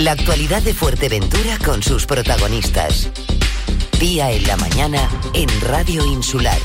La actualidad de Fuerteventura con sus protagonistas. Día en la mañana en Radio Insular.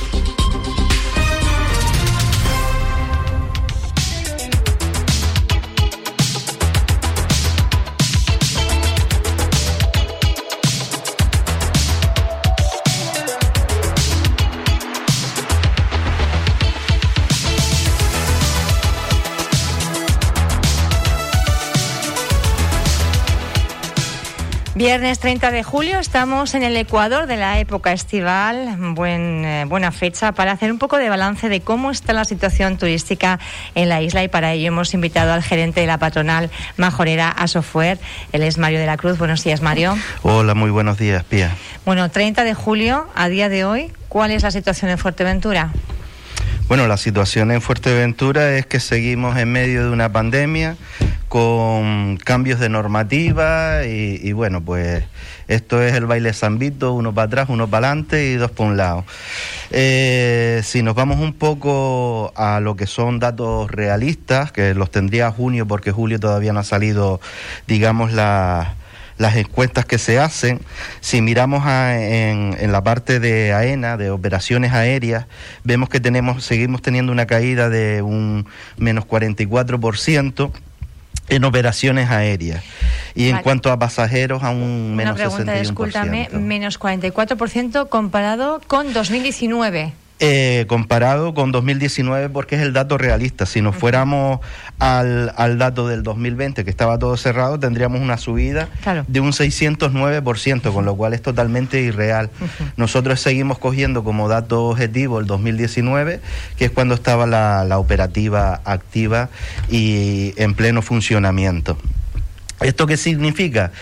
Viernes 30 de julio estamos en el Ecuador de la época estival, Buen, eh, buena fecha para hacer un poco de balance de cómo está la situación turística en la isla y para ello hemos invitado al gerente de la patronal majorera Asofuer, él es Mario de la Cruz. Buenos días Mario. Hola, muy buenos días Pía. Bueno, 30 de julio, a día de hoy, ¿cuál es la situación en Fuerteventura? Bueno, la situación en Fuerteventura es que seguimos en medio de una pandemia con cambios de normativa y, bueno, pues esto es el baile zambito, uno para atrás, uno para adelante y dos por un lado. Eh, si nos vamos un poco a lo que son datos realistas, que los tendría junio porque julio todavía no ha salido, digamos, la las encuestas que se hacen, si miramos en, en, la parte de AENA, de operaciones aéreas, vemos que tenemos, seguimos teniendo una caída de un menos 44% en operaciones aéreas. Y en cuanto a pasajeros, a un menos Una pregunta, discúlpame, menos 44% comparado con 2019. Eh, comparado con 2019 porque es el dato realista. Si nos fuéramos al, al, dato del 2020, que estaba todo cerrado, tendríamos una subida de un 609%, con lo cual es totalmente irreal. Nosotros seguimos cogiendo como dato objetivo el 2019, que es cuando estaba la, la operativa activa y en pleno funcionamiento. ¿Esto qué significa?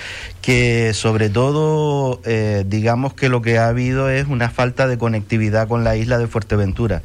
Que sobre todo, eh, digamos que lo que ha habido es una falta de conectividad con la isla de Fuerteventura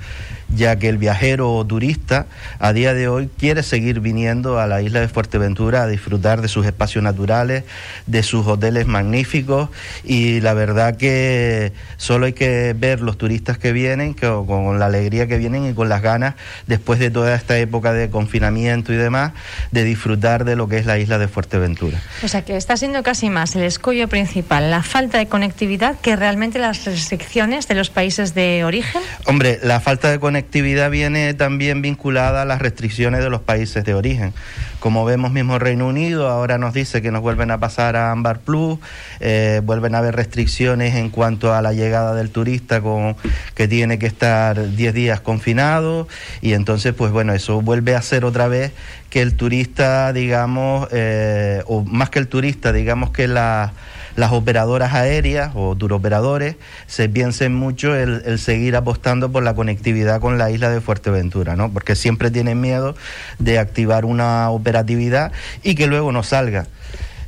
ya que el viajero o turista a día de hoy quiere seguir viniendo a la isla de Fuerteventura a disfrutar de sus espacios naturales, de sus hoteles magníficos y la verdad que solo hay que ver los turistas que vienen con la alegría que vienen y con las ganas después de toda esta época de confinamiento y demás de disfrutar de lo que es la isla de Fuerteventura. O sea que está siendo casi más el escollo principal, la falta de conectividad que realmente las restricciones de los países de origen. Hombre, la falta de conectividad conectividad viene también vinculada a las restricciones de los países de origen. Como vemos mismo Reino Unido, ahora nos dice que nos vuelven a pasar a Ambar Plus, eh, vuelven a haber restricciones en cuanto a la llegada del turista con que tiene que estar 10 días confinado. Y entonces pues bueno, eso vuelve a ser otra vez que el turista, digamos, eh, o más que el turista, digamos que la las operadoras aéreas o turoperadores se piensen mucho el, seguir apostando por la conectividad con la isla de Fuerteventura, ¿no? Porque siempre tienen miedo de activar una operatividad y que luego no salga.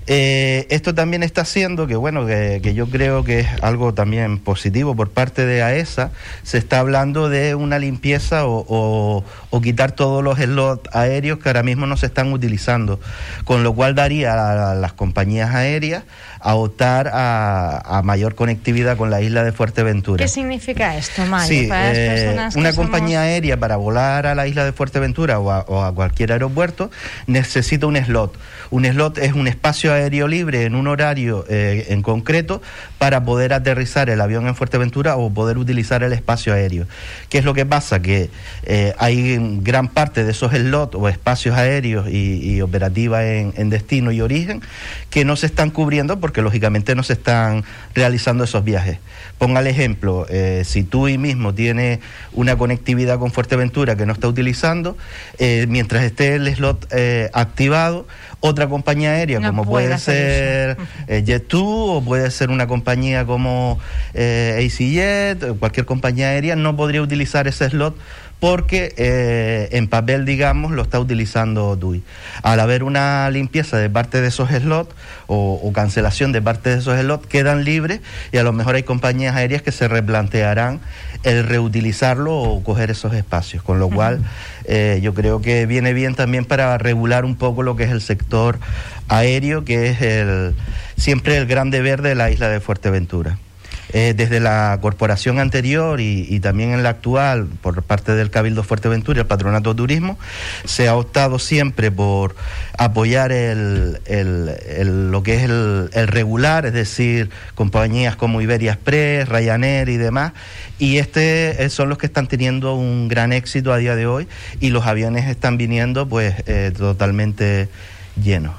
Eh, esto también está haciendo que, bueno, que, yo creo que es algo también positivo por parte de AESA, se está hablando de una limpieza o, quitar todos los slots aéreos que ahora mismo no se están utilizando, con lo cual daría a las compañías aéreas a optar a, mayor conectividad con la isla de Fuerteventura. ¿Qué significa esto, Mario? Sí, eh, una compañía aérea para volar a la isla de Fuerteventura o a, cualquier aeropuerto necesita un slot. Un slot es un espacio aéreo libre en un horario eh, en concreto para poder aterrizar el avión en Fuerteventura o poder utilizar el espacio aéreo. ¿Qué es lo que pasa? Que eh, hay gran parte de esos slots o espacios aéreos y, operativas en, destino y origen que no se están cubriendo porque lógicamente no se están realizando esos viajes. Ponga el ejemplo, eh, si tú y mismo tienes una conectividad con Fuerteventura que no está utilizando, mientras esté el slot activado, otra compañía aérea, como puede, ser Jet2 o puede ser una compañía como ACJet, cualquier compañía aérea, no podría utilizar ese slot porque eh, en papel, digamos, lo está utilizando DUI. Al haber una limpieza de parte de esos slots o, cancelación de parte de esos slots, quedan libres y a lo mejor hay compañías aéreas que se replantearán el reutilizarlo o coger esos espacios, con lo cual eh, yo creo que viene bien también para regular un poco lo que es el sector aéreo, que es el, siempre el gran deber de la isla de Fuerteventura. Eh, desde la corporación anterior y, también en la actual, por parte del Cabildo Fuerteventura el Patronato de Turismo, se ha optado siempre por apoyar el, lo que es el, regular, es decir, compañías como Iberia Express, Ryanair y demás, y este eh, son los que están teniendo un gran éxito a día de hoy y los aviones están viniendo pues eh, totalmente llenos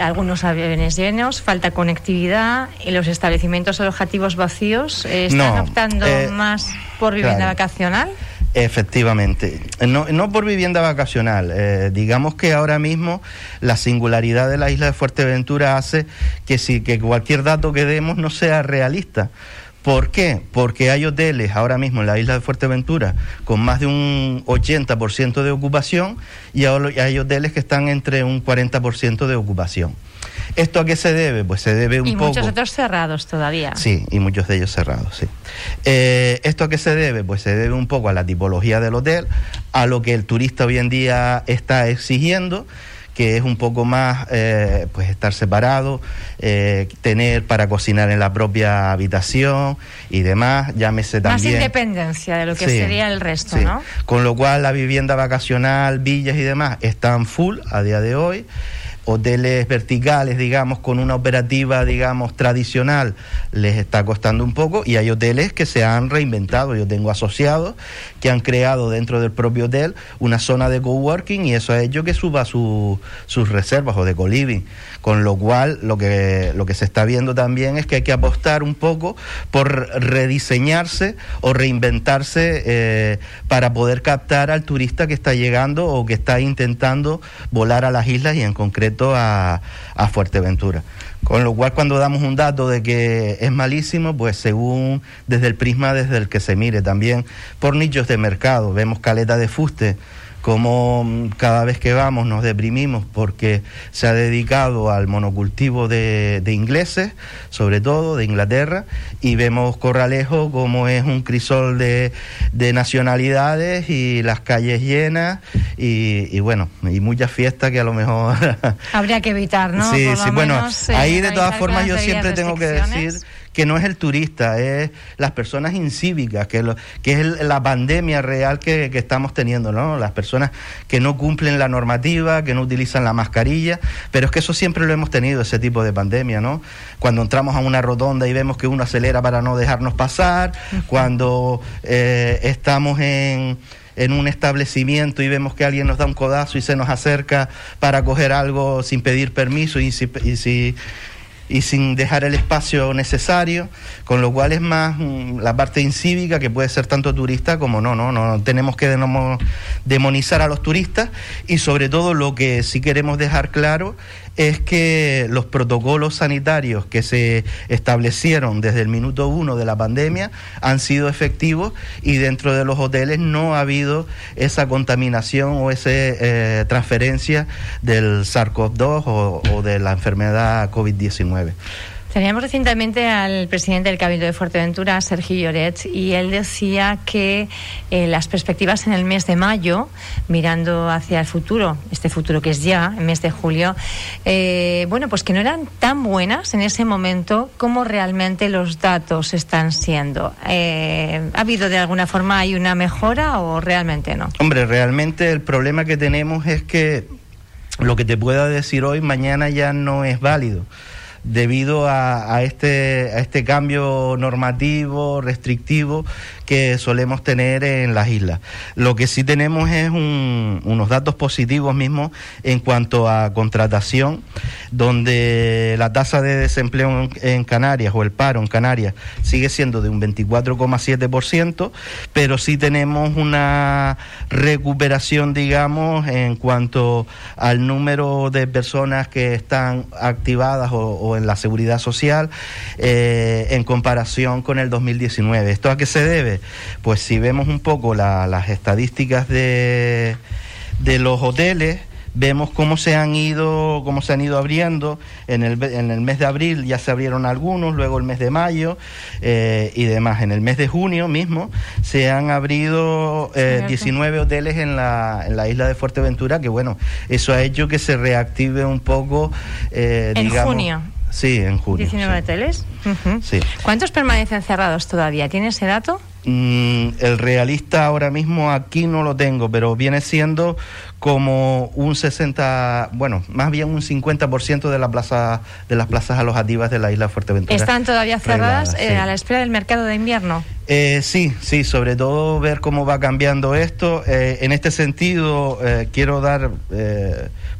algunos aviones llenos, falta conectividad y los establecimientos alojativos vacíos eh, están optando eh, más por vivienda vacacional. Efectivamente, no, no por vivienda vacacional. Eh, digamos que ahora mismo la singularidad de la isla de Fuerteventura hace que, si, que cualquier dato que demos no sea realista. ¿Por qué? Porque hay hoteles ahora mismo en la isla de Fuerteventura con más de un 80% de ocupación y hay hoteles que están entre un 40% de ocupación. ¿Esto a qué se debe? Pues se debe un poco... Y muchos otros cerrados todavía. Sí, y muchos de ellos cerrados, sí. Eh, ¿Esto a qué se debe? Pues se debe un poco a la tipología del hotel, a lo que el turista hoy en día está exigiendo que es un poco más eh, pues estar separado, eh, tener para cocinar en la propia habitación y demás, llámese también. Más independencia de lo que sería el resto, ¿no? Con lo cual la vivienda vacacional, villas y demás están full a día de hoy hoteles verticales, digamos, con una operativa, digamos, tradicional, les está costando un poco y hay hoteles que se han reinventado. Yo tengo asociados que han creado dentro del propio hotel una zona de coworking y eso ha hecho que suba sus reservas o de co-living. Con lo cual, lo que, lo que se está viendo también es que hay que apostar un poco por rediseñarse o reinventarse eh, para poder captar al turista que está llegando o que está intentando volar a las islas y en concreto a, a Fuerteventura. Con lo cual, cuando damos un dato de que es malísimo, pues según desde el prisma desde el que se mire, también por nichos de mercado, vemos caleta de fuste como mm, cada vez que vamos nos deprimimos porque se ha dedicado al monocultivo de, ingleses, sobre todo de Inglaterra, y vemos Corralejo como es un crisol de, nacionalidades y las calles llenas y, bueno, y muchas fiestas que a lo mejor... Habría que evitar, ¿no? Sí, sí, bueno, ahí de todas formas yo siempre tengo que decir que no es el turista, es las personas incívicas, que, lo, que es la pandemia real que, estamos teniendo, ¿no? Las personas que no cumplen la normativa, que no utilizan la mascarilla, pero es que eso siempre lo hemos tenido, ese tipo de pandemia, ¿no? Cuando entramos a una rotonda y vemos que uno acelera para no dejarnos pasar, cuando eh, estamos en en un establecimiento y vemos que alguien nos da un codazo y se nos acerca para coger algo sin pedir permiso y si, y si y sin dejar el espacio necesario, con lo cual es más mm, la parte incívica que puede ser tanto turista como no, no, no tenemos que demonizar a los turistas y sobre todo lo que sí queremos dejar claro es que los protocolos sanitarios que se establecieron desde el minuto uno de la pandemia han sido efectivos y dentro de los hoteles no ha habido esa contaminación o esa eh, transferencia del SARS-CoV-2 o, o de la enfermedad COVID-19. Teníamos recientemente al presidente del Cabildo de Fuerteventura, Sergio Lloret, y él decía que eh, las perspectivas en el mes de mayo, mirando hacia el futuro, este futuro que es ya, el mes de julio, eh, bueno, pues que no eran tan buenas en ese momento como realmente los datos están siendo. Eh, ¿Ha habido de alguna forma hay una mejora o realmente no? Hombre, realmente el problema que tenemos es que lo que te pueda decir hoy, mañana ya no es válido debido a, este, a este cambio normativo, restrictivo que solemos tener en las islas. Lo que sí tenemos es unos datos positivos mismos en cuanto a contratación, donde la tasa de desempleo en, Canarias o el paro en Canarias sigue siendo de un 24,7%, pero sí tenemos una recuperación, digamos, en cuanto al número de personas que están activadas o, en la seguridad social eh, en comparación con el 2019. ¿Esto a qué se debe? Pues si vemos un poco las estadísticas de, de los hoteles, vemos cómo se han ido cómo se han ido abriendo en el, en el mes de abril ya se abrieron algunos luego el mes de mayo eh, y demás en el mes de junio mismo se han abrido 19 eh, hoteles en la, en la isla de Fuerteventura que bueno eso ha hecho que se reactive un poco eh, en junio Sí, en junio. 19 hoteles. sí. ¿Cuántos permanecen cerrados todavía? ¿Tiene ese dato? Mm, el realista ahora mismo aquí no lo tengo, pero viene siendo como un 60, bueno, más bien un 50% de la plaza de las plazas alojativas de la isla Fuerteventura. ¿Están todavía cerradas eh, a la espera del mercado de invierno? Eh, sí, sí, sobre todo ver cómo va cambiando esto. Eh, en este sentido, quiero dar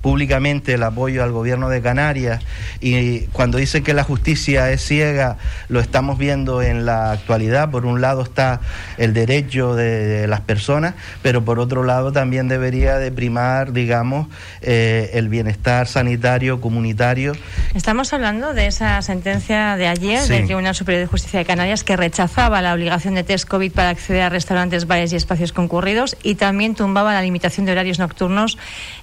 públicamente el apoyo al gobierno de Canarias y cuando dicen que la justicia es ciega, lo estamos viendo en la actualidad. Por un lado está el derecho de, las personas, pero por otro lado también debería de primar, digamos, eh, el bienestar sanitario comunitario. Estamos hablando de esa sentencia de ayer del Tribunal Superior de Justicia de Canarias que rechazaba la obligación de test COVID para acceder a restaurantes, bares y espacios concurridos y también tumbaba la limitación de horarios nocturnos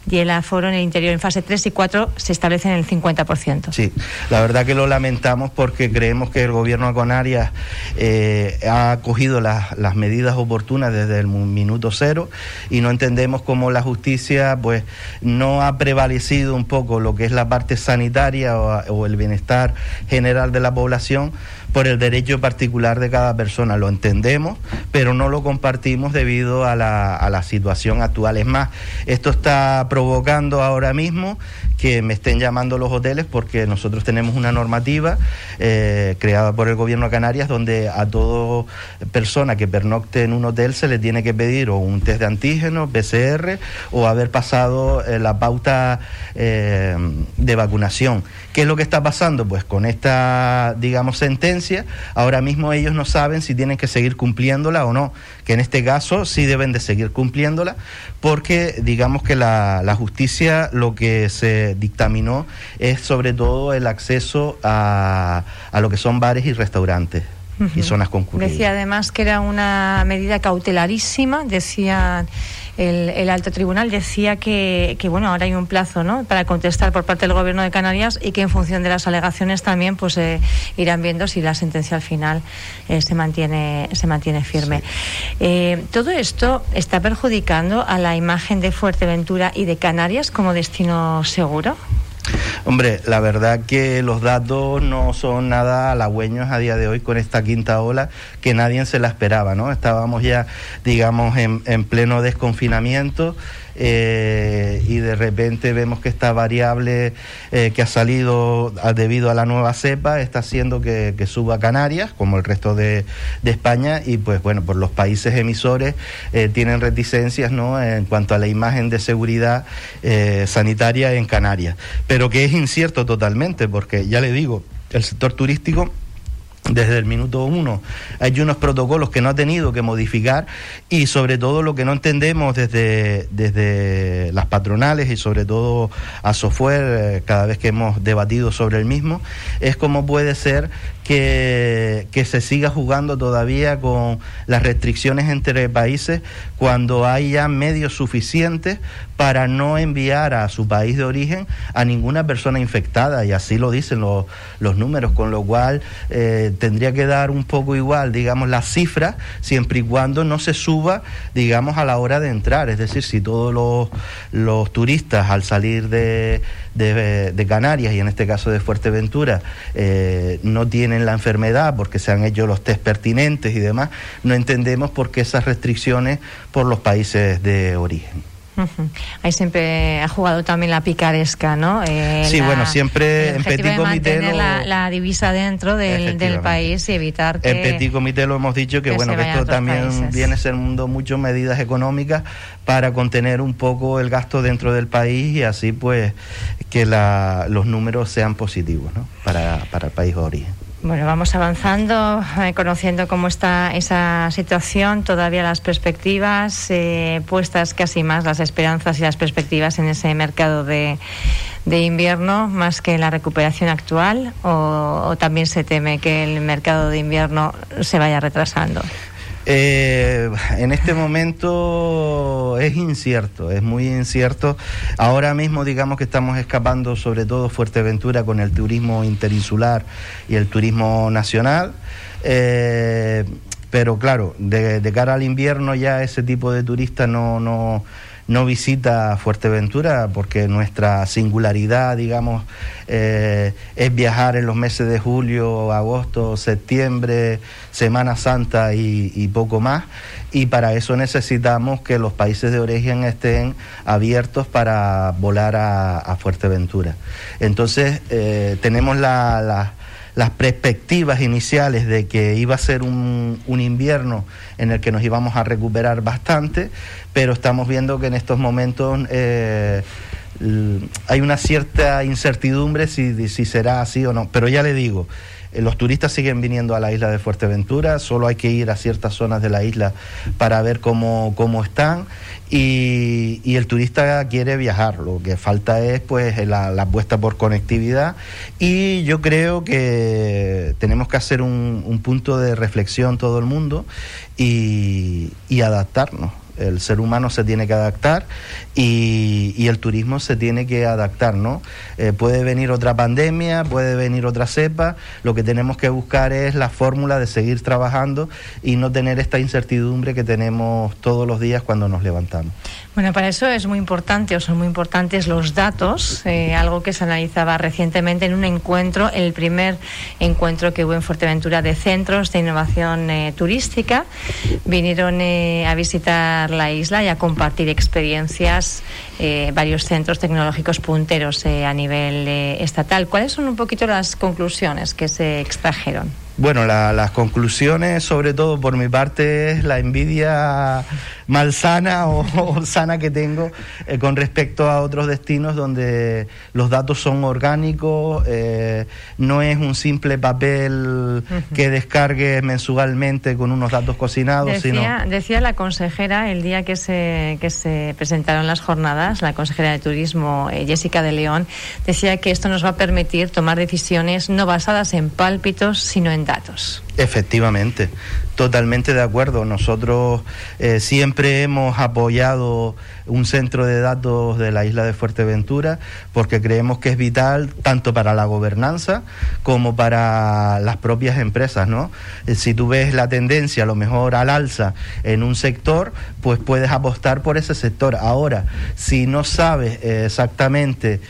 y el aforo en el interior en fase 3 y 4 se establece en el 50%. Sí, la verdad que lo lamentamos porque creemos que el gobierno de Canarias eh, ha cogido las medidas oportunas desde el minuto cero y no entendemos cómo la justicia pues no ha prevalecido un poco lo que es la parte sanitaria o el bienestar general de la población por el derecho particular de cada persona. Lo entendemos, pero no lo compartimos debido a la, a la situación actual. Es más, esto está provocando ahora mismo que me estén llamando los hoteles porque nosotros tenemos una normativa eh, creada por el gobierno de Canarias donde a toda persona que pernocte en un hotel se le tiene que pedir o un test de antígenos, PCR o haber pasado eh, la pauta eh, de vacunación. ¿Qué es lo que está pasando? Pues con esta, digamos, sentencia, ahora mismo ellos no saben si tienen que seguir cumpliéndola o no, que en este caso sí deben de seguir cumpliéndola, porque digamos que la, justicia lo que se dictaminó es sobre todo el acceso a, a lo que son bares y restaurantes. Y zonas concurridas. Decía además que era una medida cautelarísima, decía el, alto tribunal decía que, bueno, ahora hay un plazo ¿no? para contestar por parte del gobierno de Canarias y que en función de las alegaciones también pues eh, irán viendo si la sentencia al final eh, se mantiene se mantiene firme. Eh, todo esto está perjudicando a la imagen de Fuerteventura y de Canarias como destino seguro. Hombre, la verdad que los datos no son nada halagüeños a día de hoy con esta quinta ola que nadie se la esperaba, ¿no? Estábamos ya, digamos, en, en pleno desconfinamiento eh, y de repente vemos que esta variable eh, que ha salido debido a la nueva cepa está haciendo que, suba Canarias, como el resto de, España, y pues bueno, por los países emisores eh, tienen reticencias ¿no? en cuanto a la imagen de seguridad sanitaria en Canarias, pero que es incierto totalmente, porque ya le digo, el sector turístico desde el minuto uno. Hay unos protocolos que no ha tenido que modificar y sobre todo lo que no entendemos desde, desde las patronales y sobre todo a software, eh, cada vez que hemos debatido sobre el mismo, es cómo puede ser que, que, se siga jugando todavía con las restricciones entre países cuando hay ya medios suficientes para no enviar a su país de origen a ninguna persona infectada y así lo dicen los, los números, con lo cual eh, tendría que dar un poco igual, digamos, la cifra siempre y cuando no se suba, digamos, a la hora de entrar, es decir, si todos los, los turistas al salir de, de, Canarias y en este caso de Fuerteventura eh, no tienen la enfermedad porque se han hecho los test pertinentes y demás, no entendemos por qué esas restricciones por los países de origen. Ahí siempre ha jugado también la picaresca, ¿no? Eh, sí, bueno, siempre en Petit Comité. la, divisa dentro del, país y evitar que. En Petit Comité lo hemos dicho que, bueno, que esto también viene siendo mucho medidas económicas para contener un poco el gasto dentro del país y así, pues, que la, los números sean positivos, ¿no? Para, para el país de origen. Bueno, vamos avanzando, eh, conociendo cómo está esa situación, todavía las perspectivas, eh, puestas casi más las esperanzas y las perspectivas en ese mercado de, invierno, más que la recuperación actual, o también se teme que el mercado de invierno se vaya retrasando. Eh, en este momento es incierto, es muy incierto. Ahora mismo digamos que estamos escapando sobre todo Fuerteventura con el turismo interinsular y el turismo nacional. Eh, pero claro, de, cara al invierno ya ese tipo de turistas no, no, no visita Fuerteventura porque nuestra singularidad, digamos, eh, es viajar en los meses de julio, agosto, septiembre, Semana Santa y, poco más. Y para eso necesitamos que los países de origen estén abiertos para volar a, Fuerteventura. Entonces, eh, tenemos la las perspectivas iniciales de que iba a ser un, invierno en el que nos íbamos a recuperar bastante, pero estamos viendo que en estos momentos eh, hay una cierta incertidumbre si, si será así o no. Pero ya le digo, los turistas siguen viniendo a la isla de Fuerteventura, solo hay que ir a ciertas zonas de la isla para ver cómo, cómo están y, el turista quiere viajar, lo que falta es pues la, apuesta por conectividad y yo creo que tenemos que hacer un, punto de reflexión todo el mundo y adaptarnos el ser humano se tiene que adaptar y, el turismo se tiene que adaptar, ¿no? Eh, puede venir otra pandemia, puede venir otra cepa, lo que tenemos que buscar es la fórmula de seguir trabajando y no tener esta incertidumbre que tenemos todos los días cuando nos levantamos. Bueno, para eso es muy importante o son muy importantes los datos, eh, algo que se analizaba recientemente en un encuentro, el primer encuentro que hubo en Fuerteventura de centros de innovación eh, turística. Vinieron a visitar la isla y a compartir experiencias eh, varios centros tecnológicos punteros eh, a nivel eh, estatal. ¿Cuáles son un poquito las conclusiones que se extrajeron? Bueno, las conclusiones, sobre todo por mi parte, es la envidia malsana o, o sana que tengo eh, con respecto a otros destinos donde los datos son orgánicos, eh, no es un simple papel que descargue mensualmente con unos datos cocinados. Decía, sino... decía la consejera el día que se, que se presentaron las jornadas, la consejera de Turismo, eh, Jessica de León, decía que esto nos va a permitir tomar decisiones no basadas en pálpitos, sino en datos. Efectivamente, totalmente de acuerdo. Nosotros eh, siempre hemos apoyado un centro de datos de la isla de Fuerteventura porque creemos que es vital tanto para la gobernanza como para las propias empresas. ¿no? Eh, si tú ves la tendencia a lo mejor al alza en un sector, pues puedes apostar por ese sector. Ahora, si no sabes eh, exactamente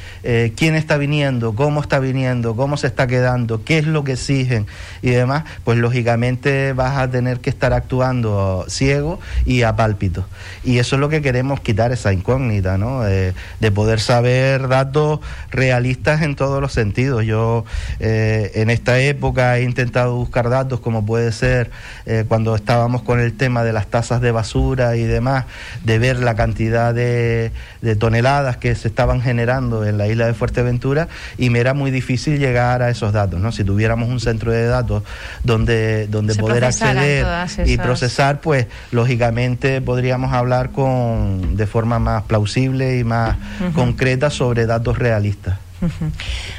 quién está viniendo, cómo está viniendo, cómo se está quedando, qué es lo que exigen y demás, pues lógicamente vas a tener que estar actuando ciego y a pálpito. Y eso es lo que queremos quitar, esa incógnita, ¿no? de poder saber datos realistas en todos los sentidos. Yo eh, en esta época he intentado buscar datos como puede ser eh, cuando estábamos con el tema de las tasas de basura y demás, de ver la cantidad de, de toneladas que se estaban generando en la isla de Fuerteventura y me era muy difícil llegar a esos datos, ¿no? Si tuviéramos un centro de datos donde donde, poder acceder y procesar, pues lógicamente podríamos hablar con de forma más plausible y más concreta sobre datos realistas.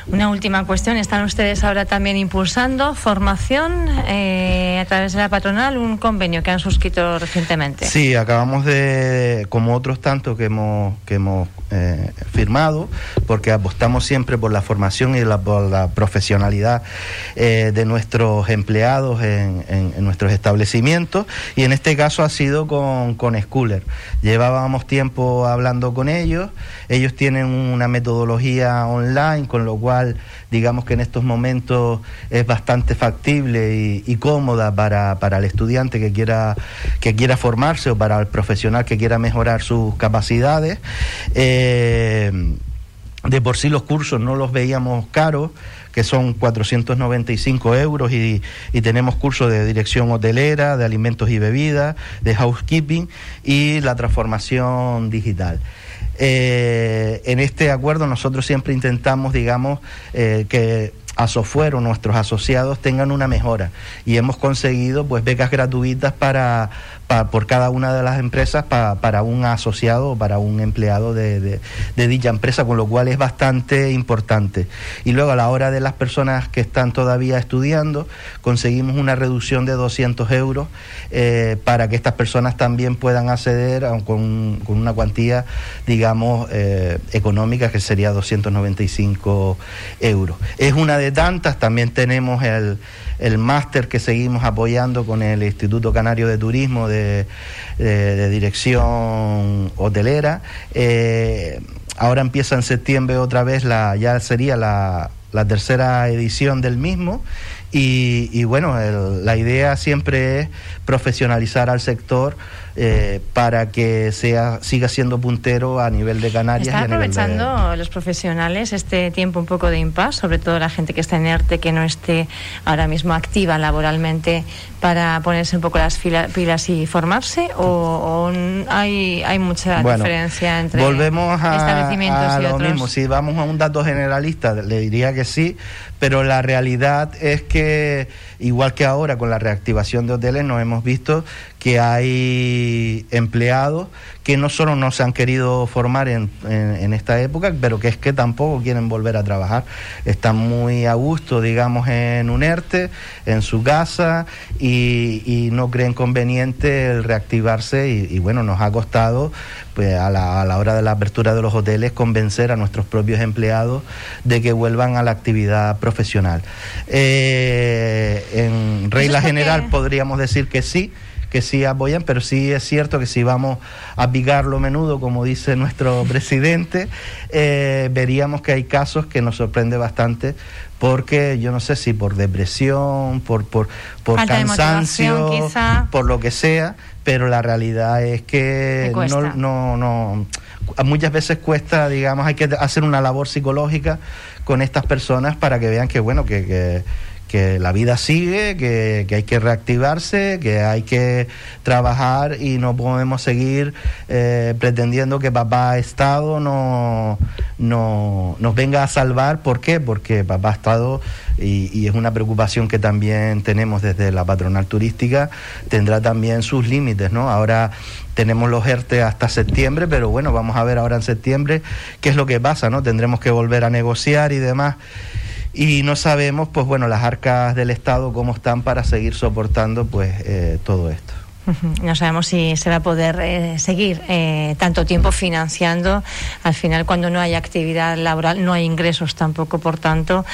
Una última cuestión. Están ustedes ahora también impulsando formación eh, a través de la patronal, un convenio que han suscrito recientemente. Sí, acabamos de, como otros tantos que hemos, que hemos eh, firmado, porque apostamos siempre por la formación y la, por la profesionalidad eh, de nuestros empleados en, nuestros establecimientos, y en este caso ha sido con, con Schooler. Llevábamos tiempo hablando con ellos, ellos tienen una metodología online con lo cual digamos que en estos momentos es bastante factible y, cómoda para, para, el estudiante que quiera, que quiera formarse o para el profesional que quiera mejorar sus capacidades. Eh, de por sí los cursos no los veíamos caros, que son 495 euros y, tenemos cursos de dirección hotelera, de alimentos y bebidas, de housekeeping y la transformación digital. Eh, en este acuerdo nosotros siempre intentamos, digamos, eh, que a software o nuestros asociados tengan una mejora. Y hemos conseguido pues becas gratuitas para por cada una de las empresas para un asociado o para un empleado de, dicha empresa, con lo cual es bastante importante. Y luego a la hora de las personas que están todavía estudiando, conseguimos una reducción de 200 euros eh, para que estas personas también puedan acceder con, una cuantía, digamos, eh, económica que sería 295 euros. Es una de tantas, también tenemos el, el máster que seguimos apoyando con el Instituto Canario de Turismo de, dirección hotelera. Eh, ahora empieza en septiembre otra vez, la, ya sería la, la tercera edición del mismo y, bueno, la idea siempre es profesionalizar al sector eh, para que sea siga siendo puntero a nivel de Canarias. ¿Están aprovechando los profesionales este tiempo un poco de impas, sobre todo la gente que está en ERTE, que no esté ahora mismo activa laboralmente, para ponerse un poco las pilas y formarse? ¿O, hay, hay mucha diferencia entre volvemos a, establecimientos y lo Mismo. Si vamos a un dato generalista, le diría que sí, pero la realidad es que, igual que ahora con la reactivación de hoteles, nos hemos visto que hay empleados que no solo no se han querido formar en, esta época, pero que es que tampoco quieren volver a trabajar. Están muy a gusto, digamos, en un ERTE, en su casa, y, no creen conveniente el reactivarse. Y, bueno, nos ha costado, pues a la, a la hora de la apertura de los hoteles, convencer a nuestros propios empleados de que vuelvan a la actividad profesional. Eh, en regla general podríamos decir que sí que sí apoyan, pero sí es cierto que si vamos a picarlo menudo, como dice nuestro presidente, eh, veríamos que hay casos que nos sorprende bastante porque yo no sé si por depresión, por, por, por cansancio, por lo que sea, pero la realidad es que no, no, no, muchas veces cuesta, digamos, hay que hacer una labor psicológica con estas personas para que vean que, bueno, que, que que la vida sigue, que, hay que reactivarse, que hay que trabajar y no podemos seguir eh, pretendiendo que papá Estado no, no, nos venga a salvar. ¿Por qué? Porque papá Estado, y, y, es una preocupación que también tenemos desde la patronal turística, tendrá también sus límites, ¿no? Ahora tenemos los ERTE hasta septiembre, pero bueno, vamos a ver ahora en septiembre qué es lo que pasa, ¿no? Tendremos que volver a negociar y demás y no sabemos, pues bueno, las arcas del Estado cómo están para seguir soportando pues eh, todo esto. No sabemos si se va a poder eh, seguir eh, tanto tiempo financiando. Al final, cuando no hay actividad laboral, no hay ingresos tampoco. Por tanto,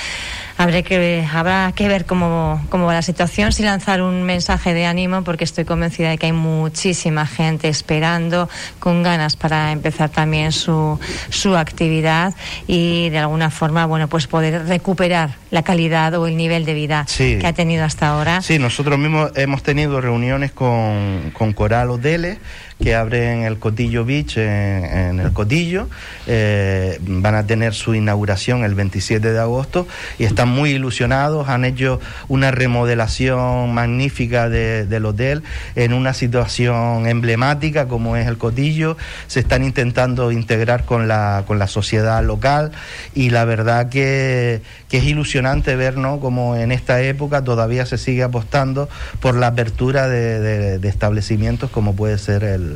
habrá que, habrá que ver cómo, cómo va la situación, si lanzar un mensaje de ánimo, porque estoy convencida de que hay muchísima gente esperando, con ganas para empezar también su, su actividad y de alguna forma, bueno, pues poder recuperar la calidad o el nivel de vida que ha tenido hasta ahora. Sí, nosotros mismos hemos tenido reuniones con, con Coral Hoteles que abren el Cotillo Beach en, el Cotillo. Eh, van a tener su inauguración el 27 de agosto y están muy ilusionados. Han hecho una remodelación magnífica del hotel en una situación emblemática como es el Cotillo. Se están intentando integrar con la, con la sociedad local y la verdad que, es ilusionante ver ¿no? como en esta época todavía se sigue apostando por la apertura de establecimientos como puede ser el,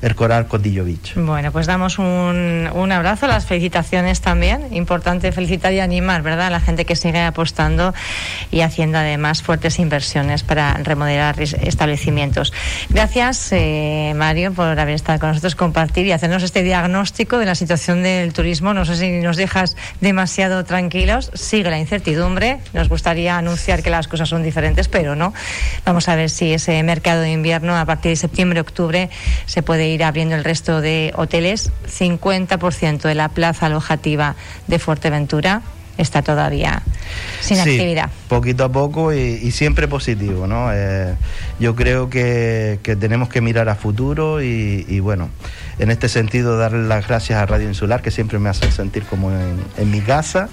el, Coral Cotillo Beach. Bueno, pues damos un, un, abrazo, las felicitaciones también. Importante felicitar y animar, ¿verdad?, a la gente que sigue apostando y haciendo además fuertes inversiones para remodelar establecimientos. Gracias, eh, Mario, por haber estado con nosotros, compartir y hacernos este diagnóstico de la situación del turismo. No sé si nos dejas demasiado tranquilos. Sigue la incertidumbre. Nos gustaría anunciar que las cosas son diferentes, pero no. Vamos a ver si ese mercado de invierno a partir de septiembre-octubre se puede ir abriendo el resto de hoteles. 50% de la plaza alojativa de Fuerteventura está todavía sin actividad. Poquito a poco y, siempre positivo, ¿no? Eh, yo creo que, tenemos que mirar a futuro y, bueno, en este sentido darle las gracias a Radio Insular que siempre me hace sentir como en, mi casa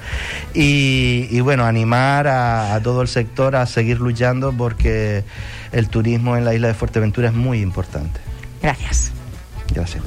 y, bueno, animar a todo el sector a seguir luchando porque el turismo en la isla de Fuerteventura es muy importante. Gracias. Gracias.